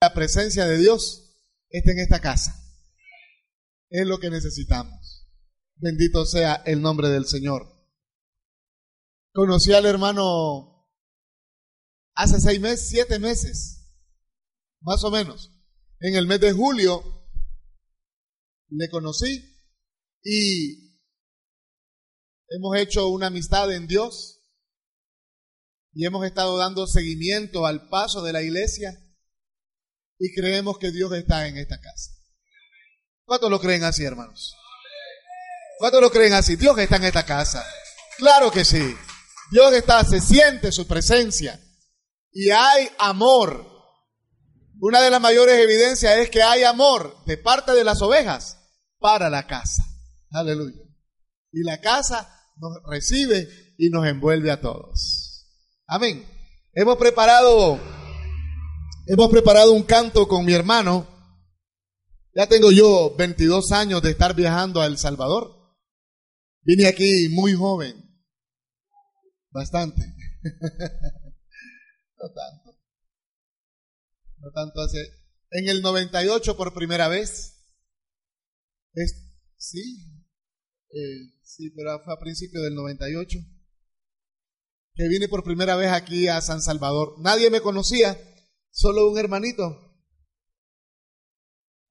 La presencia de Dios está en esta casa. Es lo que necesitamos. Bendito sea el nombre del Señor. Conocí al hermano hace seis meses, siete meses, más o menos. En el mes de julio le conocí y hemos hecho una amistad en Dios y hemos estado dando seguimiento al paso de la iglesia y creemos que Dios está en esta casa. ¿Cuántos lo creen así, hermanos? ¿Cuántos lo creen así? Dios está en esta casa. Claro que sí. Dios está, se siente su presencia. Y hay amor. Una de las mayores evidencias es que hay amor de parte de las ovejas para la casa. Aleluya. Y la casa nos recibe y nos envuelve a todos. Amén. Hemos preparado Hemos preparado un canto con mi hermano. Ya tengo yo 22 años de estar viajando a El Salvador. Vine aquí muy joven. Bastante. no tanto. No tanto hace. En el 98 por primera vez. sí. Eh, sí, pero fue a principios del 98. Que vine por primera vez aquí a San Salvador. Nadie me conocía. Solo un hermanito.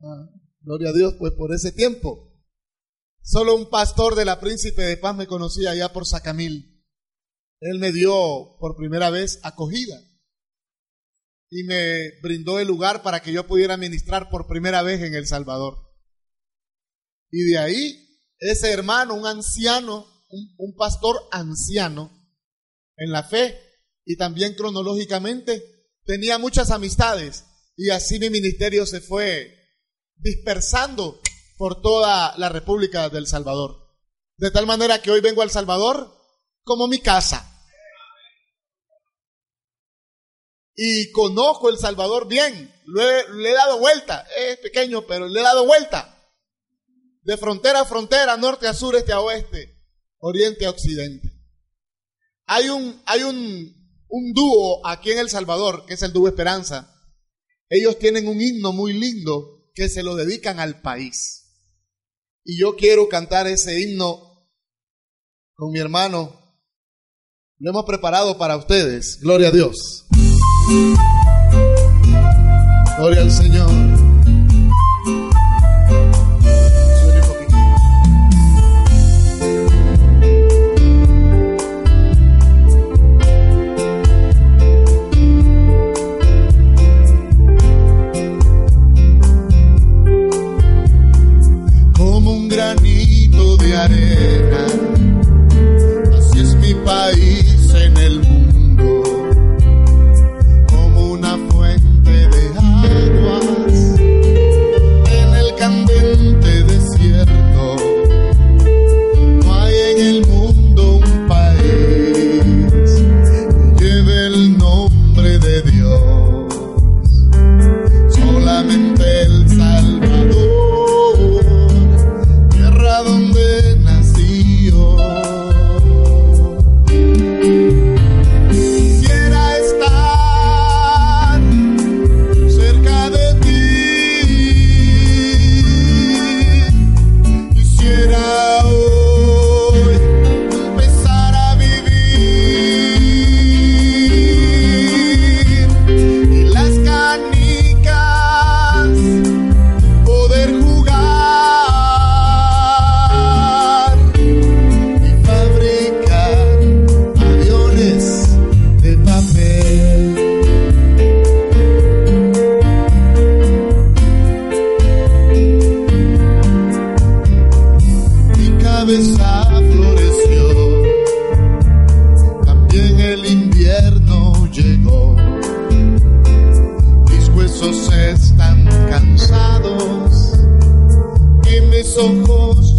Ah, gloria a Dios, pues por ese tiempo. Solo un pastor de la Príncipe de Paz me conocía allá por Sacamil. Él me dio por primera vez acogida y me brindó el lugar para que yo pudiera ministrar por primera vez en El Salvador. Y de ahí, ese hermano, un anciano, un, un pastor anciano en la fe y también cronológicamente, tenía muchas amistades y así mi ministerio se fue dispersando por toda la República del Salvador. De tal manera que hoy vengo al Salvador como mi casa. Y conozco El Salvador bien. le he dado vuelta. Es pequeño, pero le he dado vuelta. De frontera a frontera, norte a sur, este a oeste, oriente a occidente. Hay un, hay un un dúo aquí en El Salvador, que es el dúo Esperanza. Ellos tienen un himno muy lindo que se lo dedican al país. Y yo quiero cantar ese himno con mi hermano. Lo hemos preparado para ustedes. Gloria a Dios. Gloria al Señor. País Mis huesos están cansados y mis ojos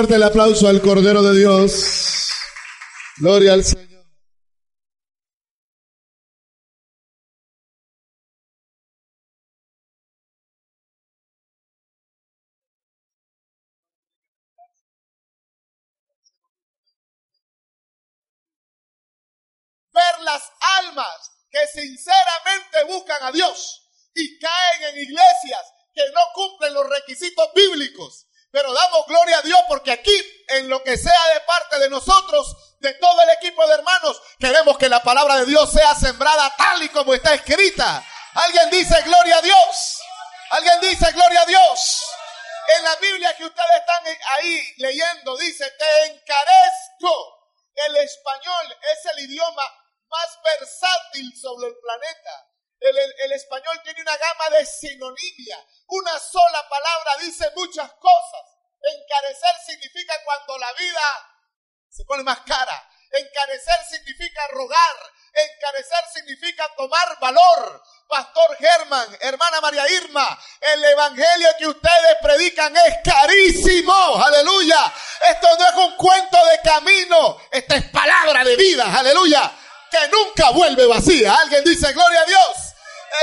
fuerte el aplauso al Cordero de Dios. Gloria al Señor. Ver las almas que sinceramente buscan a Dios y caen en iglesias que no cumplen los requisitos bíblicos pero damos gloria a Dios porque aquí, en lo que sea de parte de nosotros, de todo el equipo de hermanos, queremos que la palabra de Dios sea sembrada tal y como está escrita. Alguien dice gloria a Dios. Alguien dice gloria a Dios. En la Biblia que ustedes están ahí leyendo dice, te encarezco. El español es el idioma más versátil sobre el planeta. El, español tiene una gama de sinonimia. Una sola palabra dice muchas cosas. Encarecer significa cuando la vida se pone más cara. Encarecer significa rogar. Encarecer significa tomar valor. Pastor Germán, hermana María Irma, el evangelio que ustedes predican es carísimo. Aleluya. Esto no es un cuento de camino. Esta es palabra de vida. Aleluya. Que nunca vuelve vacía. Alguien dice, gloria a Dios.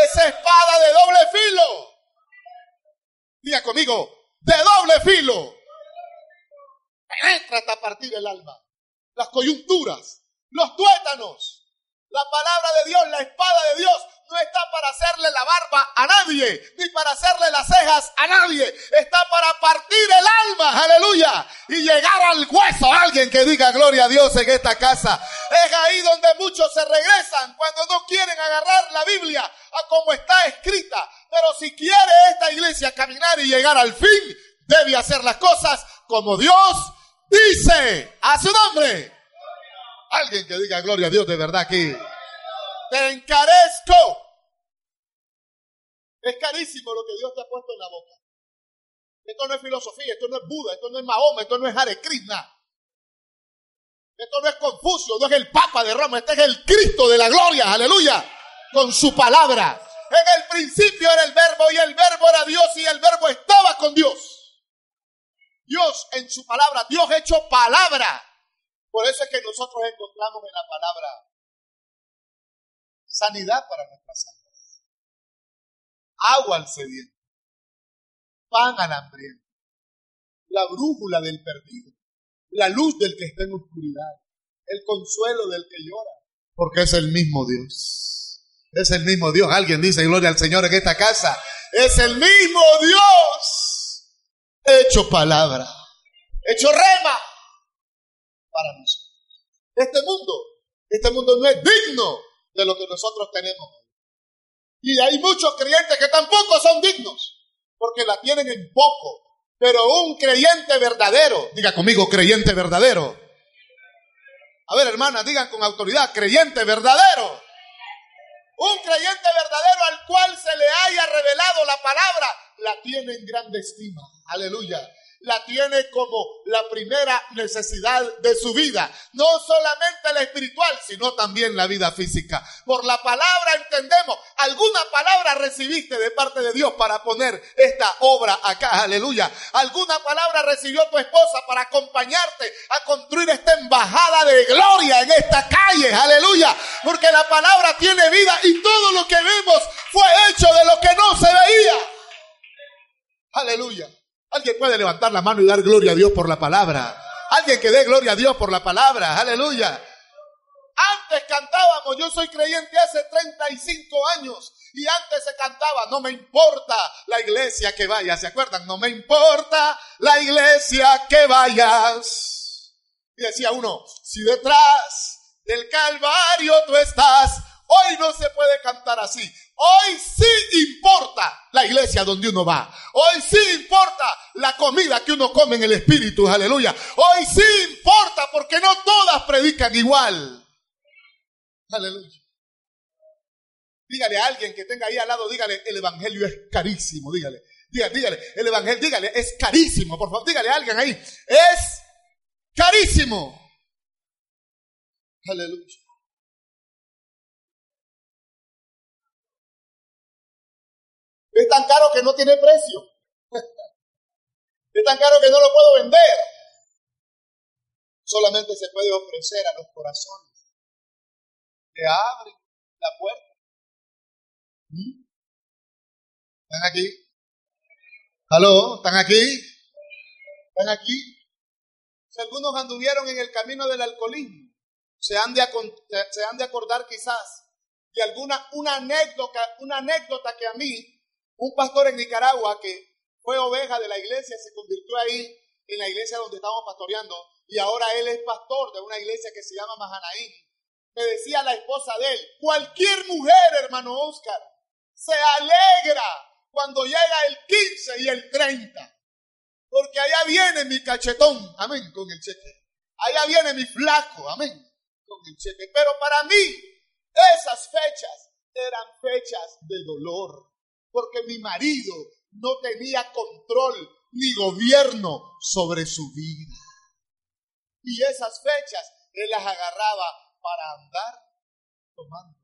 Esa espada de doble filo. Diga conmigo, de doble filo. Penetra hasta partir el alma. Las coyunturas, los tuétanos. La palabra de Dios, la espada de Dios, no está para hacerle la barba a nadie, ni para hacerle las cejas a nadie. Está para partir el alma, aleluya, y llegar al hueso. Alguien que diga gloria a Dios en esta casa. Es ahí donde muchos se regresan cuando no quieren agarrar la Biblia a como está escrita. Pero si quiere esta iglesia caminar y llegar al fin, debe hacer las cosas como Dios dice. A su nombre. Alguien que diga gloria a Dios de verdad aquí. Te encarezco. Es carísimo lo que Dios te ha puesto en la boca. Esto no es filosofía, esto no es Buda, esto no es Mahoma, esto no es Hare Krishna. Esto no es Confucio, no es el Papa de Roma, este es el Cristo de la gloria, aleluya, con su palabra. En el principio era el verbo y el verbo era Dios y el verbo estaba con Dios. Dios en su palabra, Dios hecho palabra. Por eso es que nosotros encontramos en la palabra sanidad para nuestras almas, agua al sediento, pan al hambriento, la brújula del perdido, la luz del que está en oscuridad, el consuelo del que llora, porque es el mismo Dios. Es el mismo Dios. Alguien dice gloria al Señor en esta casa. Es el mismo Dios hecho palabra, hecho rema para nosotros. Este mundo, este mundo no es digno de lo que nosotros tenemos. Y hay muchos creyentes que tampoco son dignos, porque la tienen en poco. Pero un creyente verdadero, diga conmigo, creyente verdadero. A ver, hermana, digan con autoridad, creyente verdadero. Un creyente verdadero al cual se le haya revelado la palabra, la tiene en grande estima. Aleluya la tiene como la primera necesidad de su vida. No solamente la espiritual, sino también la vida física. Por la palabra entendemos, alguna palabra recibiste de parte de Dios para poner esta obra acá, aleluya. Alguna palabra recibió tu esposa para acompañarte a construir esta embajada de gloria en esta calle, aleluya. Porque la palabra tiene vida y todo lo que vemos fue hecho de lo que no se veía. Aleluya. Alguien puede levantar la mano y dar gloria a Dios por la palabra. Alguien que dé gloria a Dios por la palabra. Aleluya. Antes cantábamos, yo soy creyente hace 35 años y antes se cantaba, no me importa la iglesia que vayas, ¿se acuerdan? No me importa la iglesia que vayas. Y decía uno, si detrás del Calvario tú estás, hoy no se puede cantar así. Hoy sí importa la iglesia donde uno va. Hoy sí importa la comida que uno come en el Espíritu. Aleluya. Hoy sí importa porque no todas predican igual. Aleluya. Dígale a alguien que tenga ahí al lado, dígale, el Evangelio es carísimo. Dígale, dígale, dígale, el Evangelio, dígale, es carísimo. Por favor, dígale a alguien ahí, es carísimo. Aleluya. Es tan caro que no tiene precio. Es tan caro que no lo puedo vender. Solamente se puede ofrecer a los corazones que abren la puerta. ¿Mm? ¿Están aquí? ¿Aló? ¿Están aquí? ¿Están aquí? Si algunos anduvieron en el camino del alcoholismo, se han de, se han de acordar quizás de alguna una anécdota, una anécdota que a mí, un pastor en Nicaragua que fue oveja de la iglesia, se convirtió ahí en la iglesia donde estábamos pastoreando y ahora él es pastor de una iglesia que se llama Mahanaín. Me decía la esposa de él, cualquier mujer, hermano Oscar, se alegra cuando llega el 15 y el 30. Porque allá viene mi cachetón, amén, con el cheque. Allá viene mi flaco, amén, con el cheque. Pero para mí, esas fechas eran fechas de dolor. Porque mi marido no tenía control ni gobierno sobre su vida. Y esas fechas él las agarraba para andar tomando.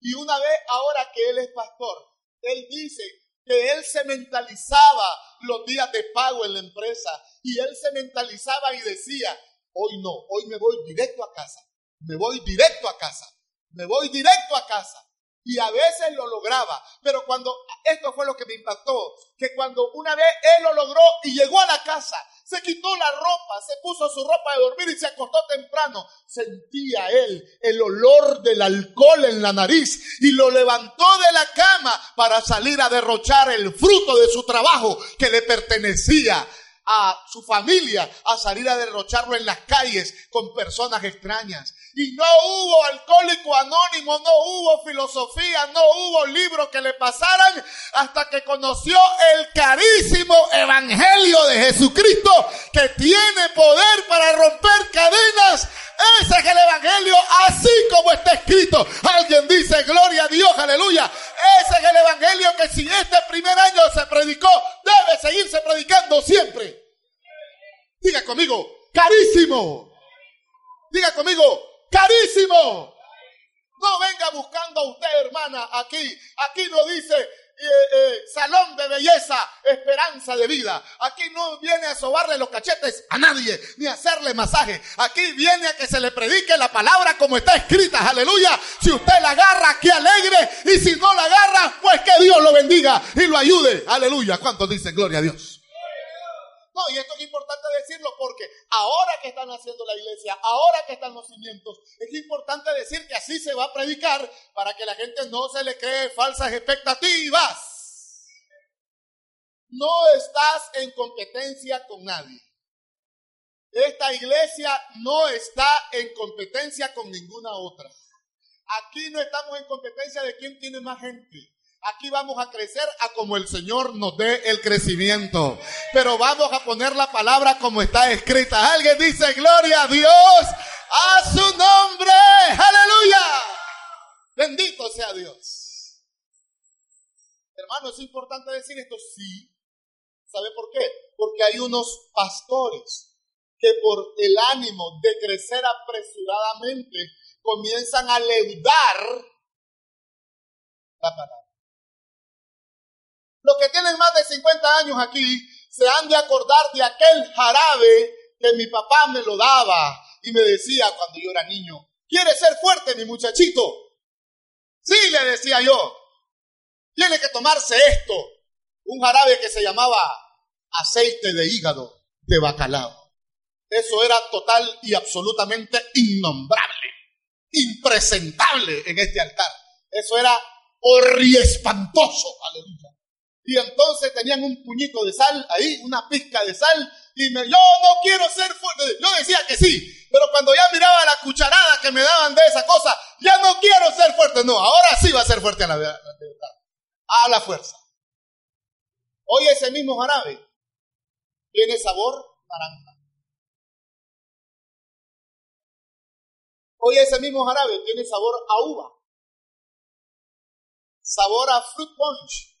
Y una vez, ahora que él es pastor, él dice que él se mentalizaba los días de pago en la empresa y él se mentalizaba y decía, hoy no, hoy me voy directo a casa, me voy directo a casa, me voy directo a casa. Y a veces lo lograba, pero cuando, esto fue lo que me impactó, que cuando una vez él lo logró y llegó a la casa, se quitó la ropa, se puso su ropa de dormir y se acostó temprano, sentía él el olor del alcohol en la nariz y lo levantó de la cama para salir a derrochar el fruto de su trabajo que le pertenecía a su familia a salir a derrocharlo en las calles con personas extrañas. Y no hubo alcohólico anónimo, no hubo filosofía, no hubo libros que le pasaran hasta que conoció el carísimo evangelio de Jesucristo que tiene poder para romper cadenas. Ese es el evangelio así como está escrito. Alguien dice, gloria a Dios, aleluya. Ese es el evangelio que si este primer año se predicó, debe seguirse predicando siempre. Diga conmigo, carísimo. Diga conmigo, carísimo. No venga buscando a usted, hermana, aquí. Aquí no dice eh, eh, salón de belleza, esperanza de vida. Aquí no viene a sobarle los cachetes a nadie, ni a hacerle masaje. Aquí viene a que se le predique la palabra como está escrita. Aleluya. Si usted la agarra, que alegre. Y si no la agarra, pues que Dios lo bendiga y lo ayude. Aleluya. ¿Cuántos dicen gloria a Dios? Y esto es importante decirlo porque ahora que están haciendo la iglesia, ahora que están los cimientos, es importante decir que así se va a predicar para que la gente no se le cree falsas expectativas. No estás en competencia con nadie. Esta iglesia no está en competencia con ninguna otra. Aquí no estamos en competencia de quién tiene más gente. Aquí vamos a crecer a como el Señor nos dé el crecimiento. Pero vamos a poner la palabra como está escrita. Alguien dice, gloria a Dios, a su nombre. Aleluya. Bendito sea Dios. Hermano, es importante decir esto. Sí. ¿Sabe por qué? Porque hay unos pastores que por el ánimo de crecer apresuradamente comienzan a leudar la palabra. Los que tienen más de 50 años aquí se han de acordar de aquel jarabe que mi papá me lo daba y me decía cuando yo era niño, ¿quiere ser fuerte mi muchachito? Sí, le decía yo, tiene que tomarse esto, un jarabe que se llamaba aceite de hígado de bacalao. Eso era total y absolutamente innombrable, impresentable en este altar. Eso era horriespantoso, aleluya. Y entonces tenían un puñito de sal ahí, una pizca de sal, y me, yo no quiero ser fuerte. Yo decía que sí, pero cuando ya miraba la cucharada que me daban de esa cosa, ya no quiero ser fuerte. No, ahora sí va a ser fuerte a la verdad. A la fuerza. Hoy ese mismo jarabe tiene sabor naranja. Hoy ese mismo jarabe tiene sabor a uva. Sabor a fruit punch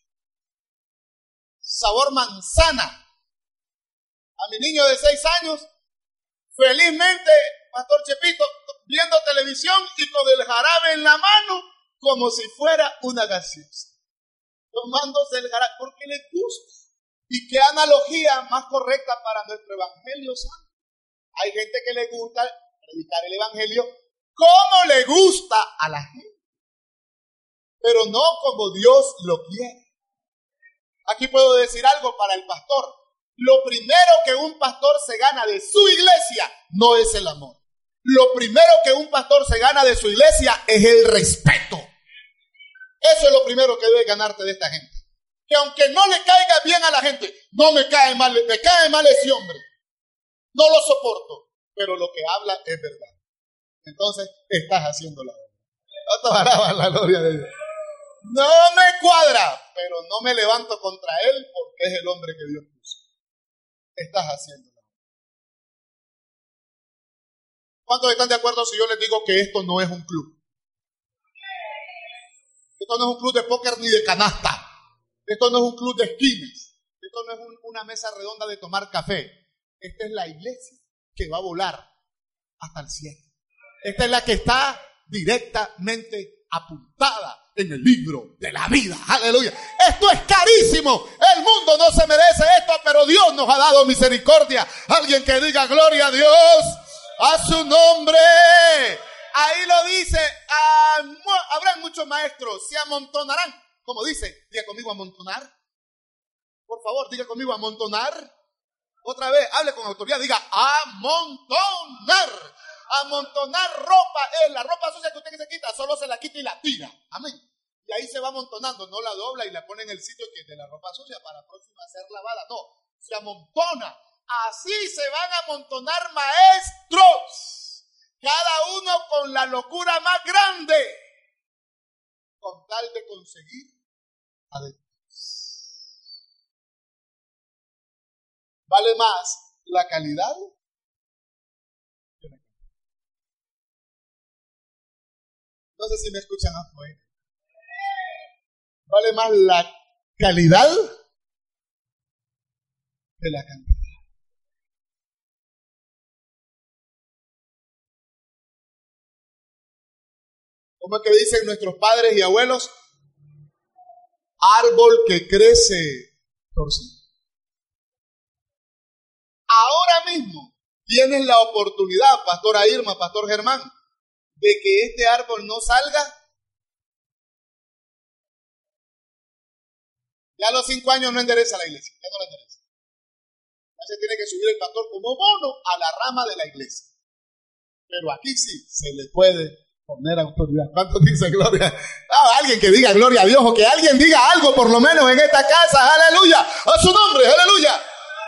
sabor manzana. A mi niño de seis años, felizmente, Pastor Chepito, viendo televisión y con el jarabe en la mano, como si fuera una gaseosa. Tomándose el jarabe, porque le gusta. ¿Y qué analogía más correcta para nuestro Evangelio Santo? Hay gente que le gusta predicar el Evangelio como le gusta a la gente, pero no como Dios lo quiere. Aquí puedo decir algo para el pastor. Lo primero que un pastor se gana de su iglesia no es el amor. lo primero que un pastor se gana de su iglesia es el respeto. Eso es lo primero que debe ganarte de esta gente. Que aunque no le caiga bien a la gente, no me cae mal, me cae mal ese hombre. No lo soporto, pero lo que habla es verdad. Entonces, estás haciendo la obra. La gloria de Dios. No me cuadra, pero no me levanto contra él porque es el hombre que Dios puso. Estás haciendo. ¿Cuántos están de acuerdo si yo les digo que esto no es un club? Esto no es un club de póker ni de canasta. Esto no es un club de esquinas. Esto no es una mesa redonda de tomar café. Esta es la iglesia que va a volar hasta el cielo. Esta es la que está directamente apuntada en el libro de la vida. Aleluya. Esto es carísimo. El mundo no se merece esto, pero Dios nos ha dado misericordia. Alguien que diga gloria a Dios, a su nombre. Ahí lo dice, habrán muchos maestros, se amontonarán. Como dice, diga conmigo amontonar. Por favor, diga conmigo amontonar. Otra vez, hable con autoridad, diga amontonar. Amontonar ropa es la ropa sucia que usted que se quita, solo se la quita y la tira. Amén. Y ahí se va amontonando, no la dobla y la pone en el sitio que de la ropa sucia para próxima ser lavada. No, se amontona. Así se van a amontonar maestros, cada uno con la locura más grande, con tal de conseguir Vale más la calidad No sé si me escuchan afuera. Vale más la calidad de la cantidad. ¿Cómo es que dicen nuestros padres y abuelos? Árbol que crece torcido. Ahora mismo tienes la oportunidad, Pastora Irma, Pastor Germán, de que este árbol no salga? Ya a los cinco años no endereza la iglesia, ya no la endereza. Ya se tiene que subir el pastor como mono a la rama de la iglesia. Pero aquí sí se le puede poner autoridad. ¿Cuántos dicen gloria? Ah, alguien que diga gloria a Dios o que alguien diga algo por lo menos en esta casa. Aleluya. A su nombre. Aleluya.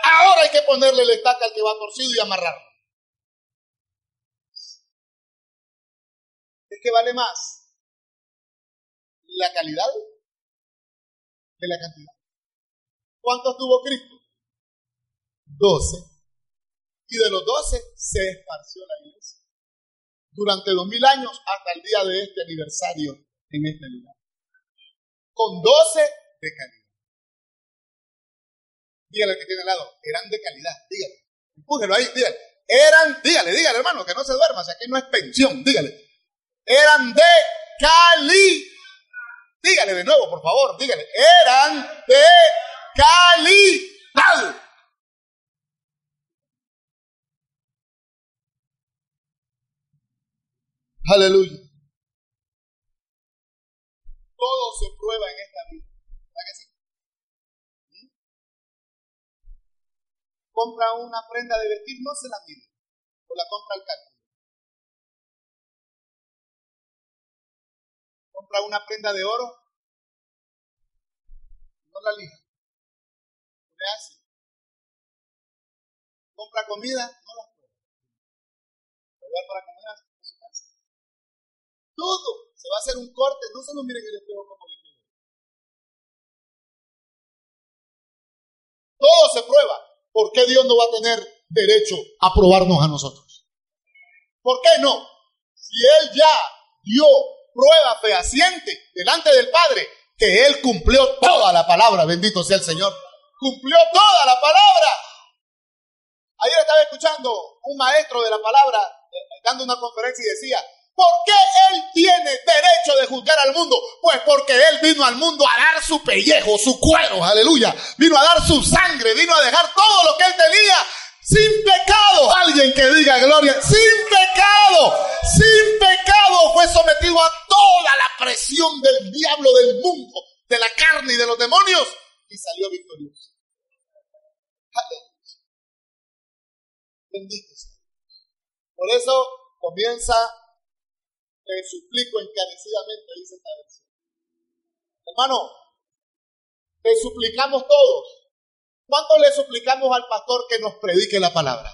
Ahora hay que ponerle el estaca al que va torcido y amarrarlo. ¿Qué vale más? ¿La calidad de la cantidad? ¿Cuántos tuvo Cristo? Doce. Y de los doce se esparció la iglesia. Durante dos mil años hasta el día de este aniversario en este lugar. Con doce de calidad. Dígale que tiene al lado, eran de calidad, dígale. Empújelo ahí, dígale. Eran, dígale, dígale hermano, que no se duerma, si aquí no es pensión, dígale eran de Cali. Dígale de nuevo, por favor, dígale. Eran de calidad. Aleluya. Todo se prueba en esta vida. ¿Verdad que? ¿Mm? Compra una prenda de vestir, no se la mide. O la compra al cálculo. Compra una prenda de oro, no la lija. ¿Qué hace? Compra comida, no la prueba. para comer a su casa. Todo. Se va a hacer un corte, no se lo miren en el espejo como le quede. Todo se prueba. ¿Por qué Dios no va a tener derecho a probarnos a nosotros? ¿Por qué no? Si Él ya dio prueba fehaciente delante del Padre que Él cumplió toda la palabra, bendito sea el Señor. Cumplió toda la palabra. Ayer estaba escuchando un maestro de la palabra eh, dando una conferencia y decía, ¿por qué Él tiene derecho de juzgar al mundo? Pues porque Él vino al mundo a dar su pellejo, su cuero, aleluya. Vino a dar su sangre, vino a dejar todo lo que Él tenía sin pecado. Alguien que diga gloria, sin pecado, sin pecado fue sometido a toda la presión del diablo, del mundo, de la carne y de los demonios y salió victorioso. Bendito sea. Por eso, Comienza, te suplico encarecidamente, dice esta versión. Hermano, te suplicamos todos. ¿Cuánto le suplicamos al pastor que nos predique la palabra?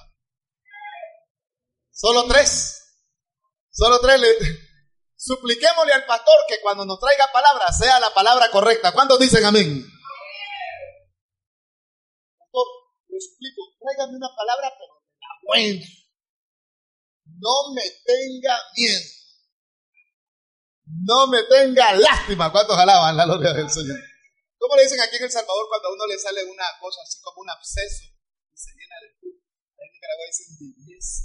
Solo tres. Solo tres. Le... Supliquémosle al pastor que cuando nos traiga palabra sea la palabra correcta. ¿Cuántos dicen amén? Pastor, le suplico, tráigame una palabra, pero la buena. No me tenga miedo. No me tenga lástima. ¿Cuántos alaban la gloria del Señor? ¿Cómo le dicen aquí en El Salvador cuando a uno le sale una cosa así como un absceso y se llena de pus? En Nicaragua dicen divieso.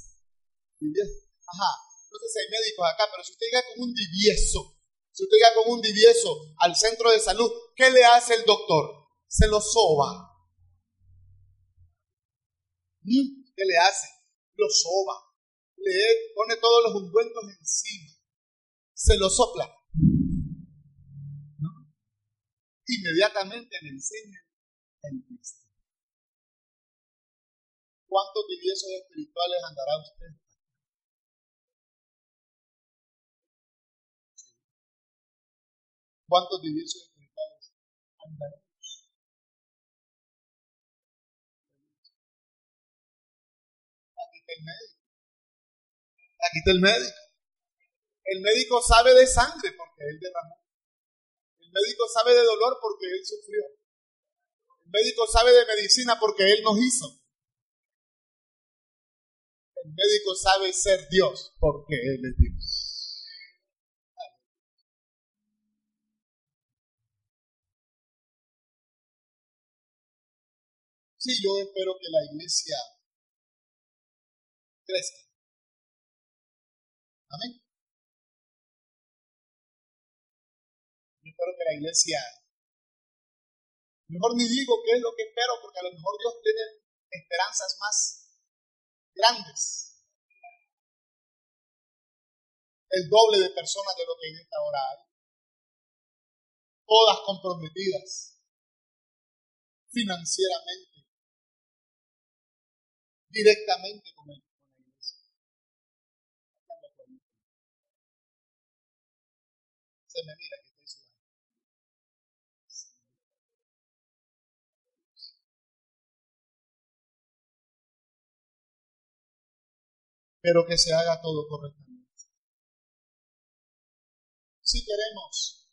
Ajá. No sé si hay médicos acá, pero si usted llega con un divieso, si usted llega con un divieso al centro de salud, ¿qué le hace el doctor? Se lo soba. ¿Mm? ¿Qué le hace? Lo soba. Le pone todos los ungüentos encima. Se lo sopla inmediatamente le enseña el Cristo. ¿Cuántos diviesos espirituales andará usted? ¿Cuántos diviesos espirituales andaremos? Aquí está el médico. Aquí está el médico. El médico sabe de sangre porque él derramó médico sabe de dolor porque Él sufrió. El médico sabe de medicina porque Él nos hizo. El médico sabe ser Dios porque Él es Dios. Sí, yo espero que la iglesia crezca. Amén. Espero que la iglesia, mejor ni digo qué es lo que espero, porque a lo mejor Dios tiene esperanzas más grandes. El doble de personas de lo que en esta hora hay. Todas comprometidas financieramente, directamente con Él. Se me mira. Pero que se haga todo correctamente. Si queremos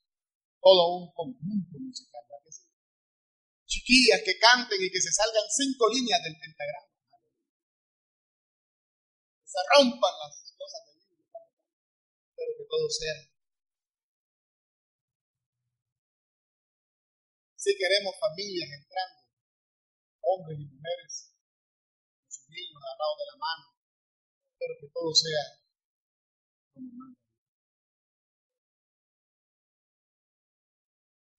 todo un conjunto musical, chiquillas que canten y que se salgan cinco líneas del pentagrama, que se rompan las cosas del libro, pero que todo sea. Si queremos familias entrando, hombres y mujeres, con sus niños agarrados de la mano, pero que todo sea como manda.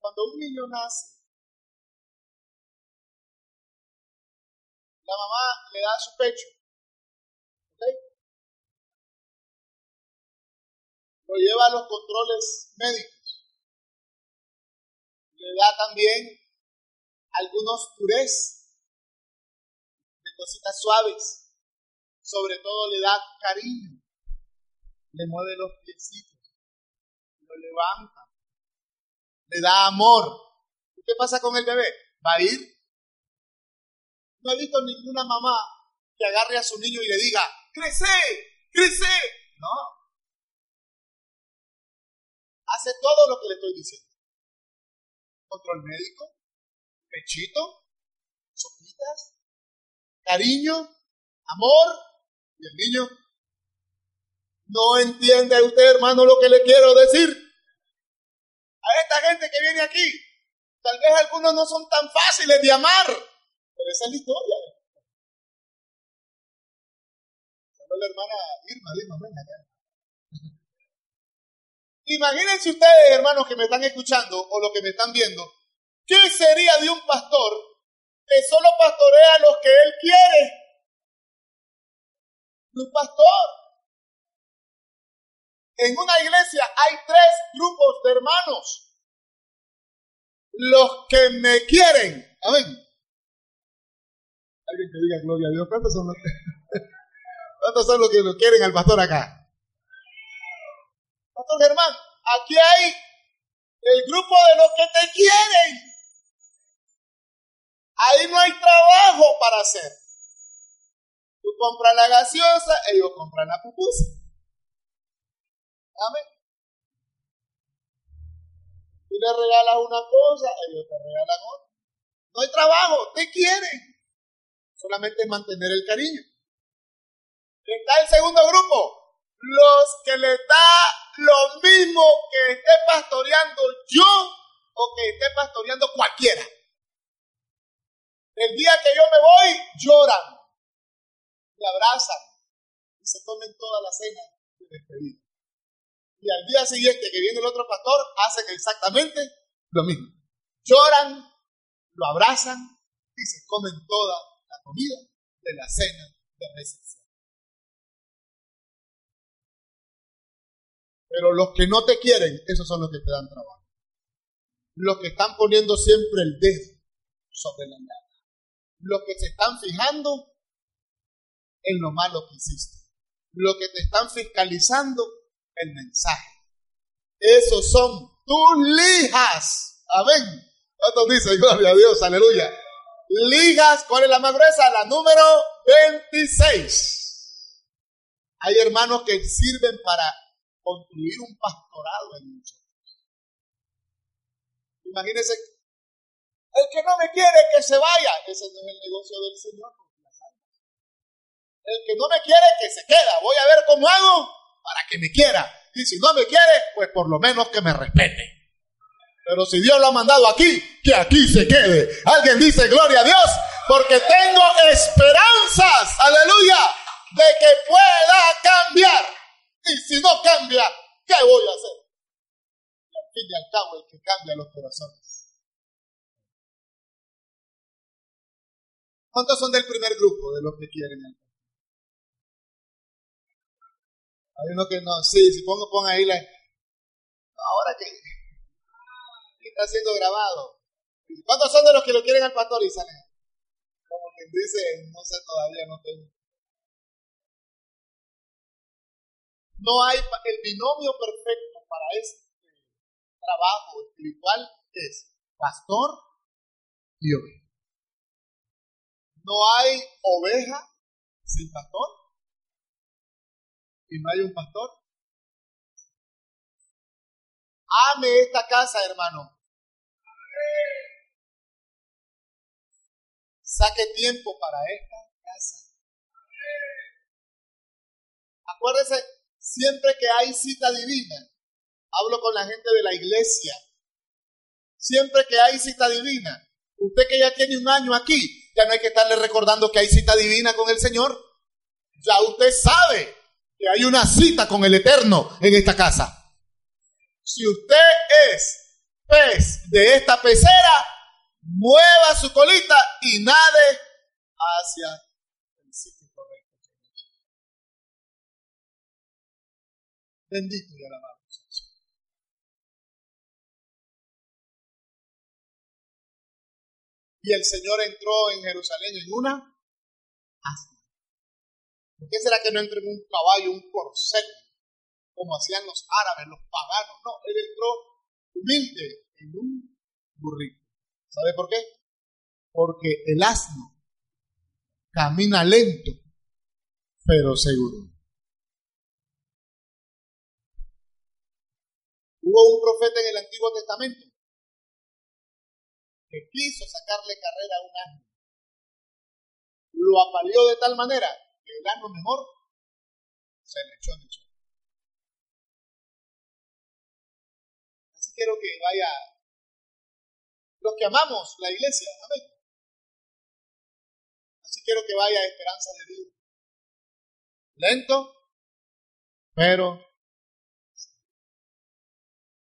Cuando un niño nace, la mamá le da su pecho. Lo lleva a los controles médicos. Le da también algunos purés de cositas suaves sobre todo le da cariño, le mueve los piecitos, lo levanta, le da amor. ¿Y qué pasa con el bebé? ¿Va a ir? No he visto ninguna mamá que agarre a su niño y le diga, crece, crece. No. Hace todo lo que le estoy diciendo. Control médico, pechito, sopitas, cariño, amor, y el niño, no entiende usted, hermano, lo que le quiero decir. A esta gente que viene aquí, tal vez algunos no son tan fáciles de amar, pero esa es la historia. la hermana Irma, Irma, acá. Imagínense ustedes, hermanos, que me están escuchando o los que me están viendo, ¿qué sería de un pastor que solo pastorea a los que él quiere? Un pastor. En una iglesia hay tres grupos de hermanos. Los que me quieren. Amén. Alguien que diga gloria a Dios. ¿Cuántos son los que, ¿cuántos son los que lo quieren al pastor acá? Germán, aquí hay el grupo de los que te quieren. Ahí no hay trabajo para hacer. Tú compras la gaseosa, ellos compran la pupusa. Amén. Tú le regalas una cosa, ellos te regalan otra. No hay trabajo, te quieren. Solamente mantener el cariño. Está el segundo grupo. Los que le da lo mismo que esté pastoreando yo o que esté pastoreando cualquiera. El día que yo me voy, lloran, abrazan y se comen toda la cena de despedida. Y al día siguiente que viene el otro pastor, hacen exactamente lo mismo. Lloran, lo abrazan y se comen toda la comida de la cena de recepción. Pero los que no te quieren, esos son los que te dan trabajo. Los que están poniendo siempre el dedo sobre la nada lo que se están fijando en lo malo que hiciste, lo que te están fiscalizando el mensaje. Esos son tus lijas. Amén. ¿Cuántos dicen? Gloria a Dios, aleluya. Lijas, ¿cuál es la más gruesa? La número 26. Hay hermanos que sirven para construir un pastorado en nosotros. Imagínense el que no me quiere, que se vaya. Ese no es el negocio del Señor. El que no me quiere, que se queda. Voy a ver cómo hago para que me quiera. Y si no me quiere, pues por lo menos que me respete. Pero si Dios lo ha mandado aquí, que aquí se quede. Alguien dice, gloria a Dios, porque tengo esperanzas, aleluya, de que pueda cambiar. Y si no cambia, ¿qué voy a hacer? Y al fin y al cabo, el que cambia los corazones ¿Cuántos son del primer grupo de los que quieren el Hay uno que no, sí, si pongo, pongo ahí la. ahora que está siendo grabado. ¿Cuántos son de los que lo quieren al pastor y salen? Como quien dice, no sé todavía, no tengo. No hay el binomio perfecto para este trabajo espiritual es pastor y oveja. No hay oveja sin pastor. Y no hay un pastor. Ame esta casa, hermano. Saque tiempo para esta casa. Acuérdese, siempre que hay cita divina, hablo con la gente de la iglesia. Siempre que hay cita divina, usted que ya tiene un año aquí, ya no hay que estarle recordando que hay cita divina con el Señor. Ya usted sabe hay una cita con el Eterno en esta casa. Si usted es pez de esta pecera, mueva su colita y nade hacia el sitio correcto. Bendito y alabado. Y el Señor entró en Jerusalén en una asna. ¿Por qué será que no entró en un caballo, un corcel, como hacían los árabes, los paganos? No, él entró humilde en un burrito. ¿Sabe por qué? Porque el asno camina lento, pero seguro. Hubo un profeta en el Antiguo Testamento que quiso sacarle carrera a un asno. Lo apaleó de tal manera el mejor se le echó en el. Así quiero que vaya los que amamos la iglesia, amén. Así quiero que vaya esperanza de Dios. Lento, pero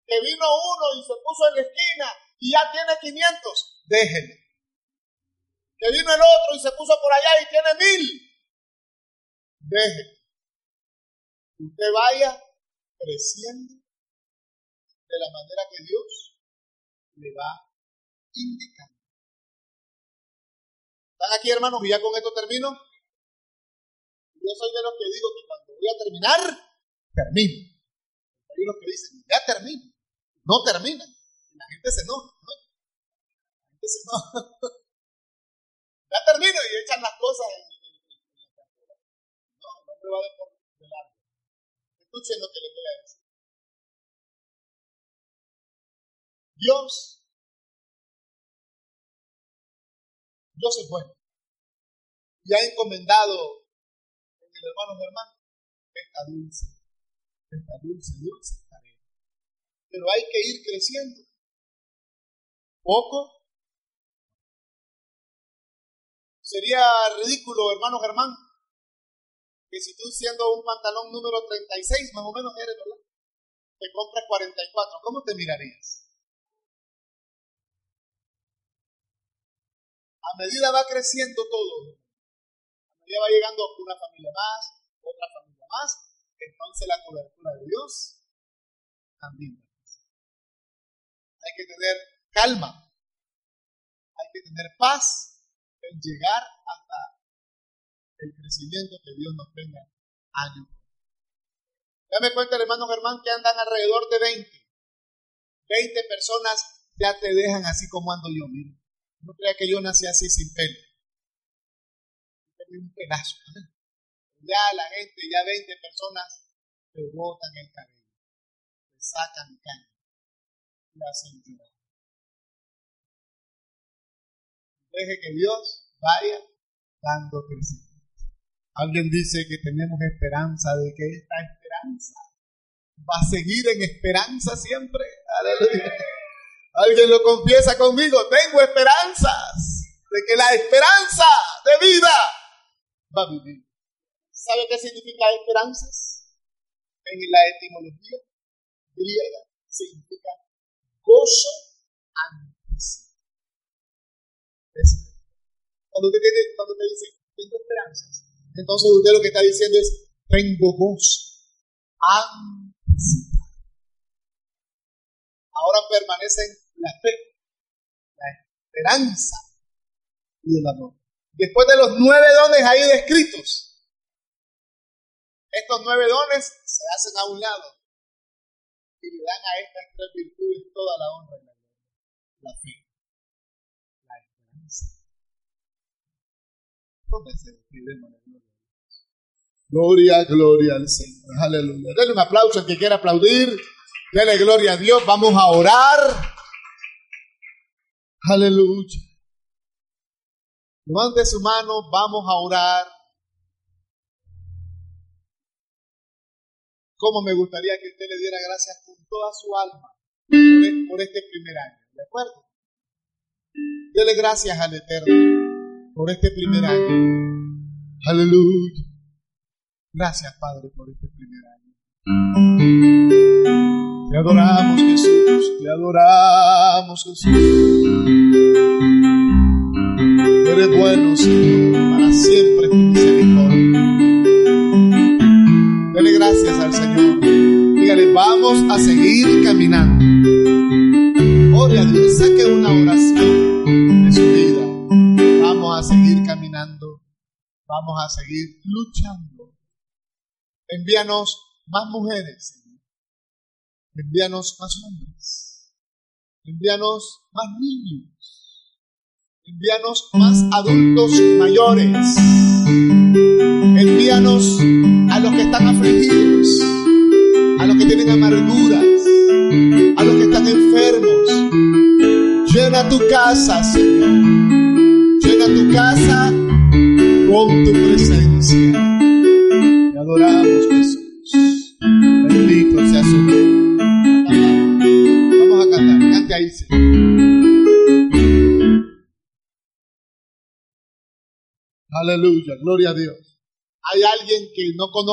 que vino uno y se puso en la esquina y ya tiene 500, déjenme. Que vino el otro y se puso por allá y tiene mil, déjenme. Usted vaya creciendo de la manera que Dios le va indicando. ¿Están aquí, hermanos? Y ya con esto termino. Yo soy de los que digo que cuando voy a terminar, termino. Hay unos que dicen, ya termino. No termina. la gente se enoja. ¿no? La gente se enoja. ya termino y echan las cosas en, la cartera. No, el hombre va de por largo. Escuchen lo que les voy a decir. Dios, Dios es bueno. Y ha encomendado en el hermano Germán esta dulce, esta dulce, dulce tarea. Pero hay que ir creciendo. Poco. Sería ridículo, hermano Germán, que si tú siendo un pantalón número 36, más o menos eres, ¿verdad? Te compras 44, ¿cómo te mirarías? a medida va creciendo todo, a medida va llegando una familia más, otra familia más, entonces la cobertura de Dios también va Hay que tener calma, hay que tener paz en llegar hasta el crecimiento que Dios nos tenga año Ya me cuenta el hermano Germán que andan alrededor de 20. 20 personas ya te dejan así como ando yo, mire. No crea que yo nací así sin pelo. Tenía un pedazo. Ya la gente, ya 20 personas te botan el cabello, te sacan caña y hacen llorar. Deje que Dios vaya dando crecimiento. Alguien dice que tenemos esperanza de que esta esperanza va a seguir en esperanza siempre. Aleluya. Alguien lo confiesa conmigo, tengo esperanzas de que la esperanza de vida va a vivir. ¿Sabe qué significa esperanzas? En la etimología griega significa gozo anticipado. Cuando cuando usted dice, tengo esperanzas, entonces usted lo que está diciendo es, tengo gozo ahora permanecen la fe, la esperanza y el amor. Después de los nueve dones ahí descritos, estos nueve dones se hacen a un lado y le dan a estas tres virtudes toda la honra y la gloria. La fe, la esperanza. ¿Dónde se escribimos la gloria? Gloria, al Señor. Aleluya. Denle un aplauso al que quiera aplaudir. Dele gloria a Dios. Vamos a orar. Aleluya. Levante su mano. Vamos a orar. Como me gustaría que usted le diera gracias con toda su alma por e-, este primer año. ¿De acuerdo? Dele gracias al Eterno por este primer año. Aleluya. Gracias, Padre, por este primer año. Te adoramos Jesús, te adoramos Jesús. Eres bueno, Señor, para siempre tu misericordia. Dele gracias al Señor. Dígale, vamos a seguir caminando. Vamos a seguir luchando. Envíanos más mujeres, Envíanos más hombres. Envíanos más niños. Envíanos más adultos mayores. Envíanos a los que están afligidos, a los que tienen amarguras, a los que están enfermos. Llena tu casa, Señor. Llena tu casa con tu presencia. Te adoramos, Jesús. Bendito sea su nombre. Aleluya, gloria a Dios. Hay alguien que no conoce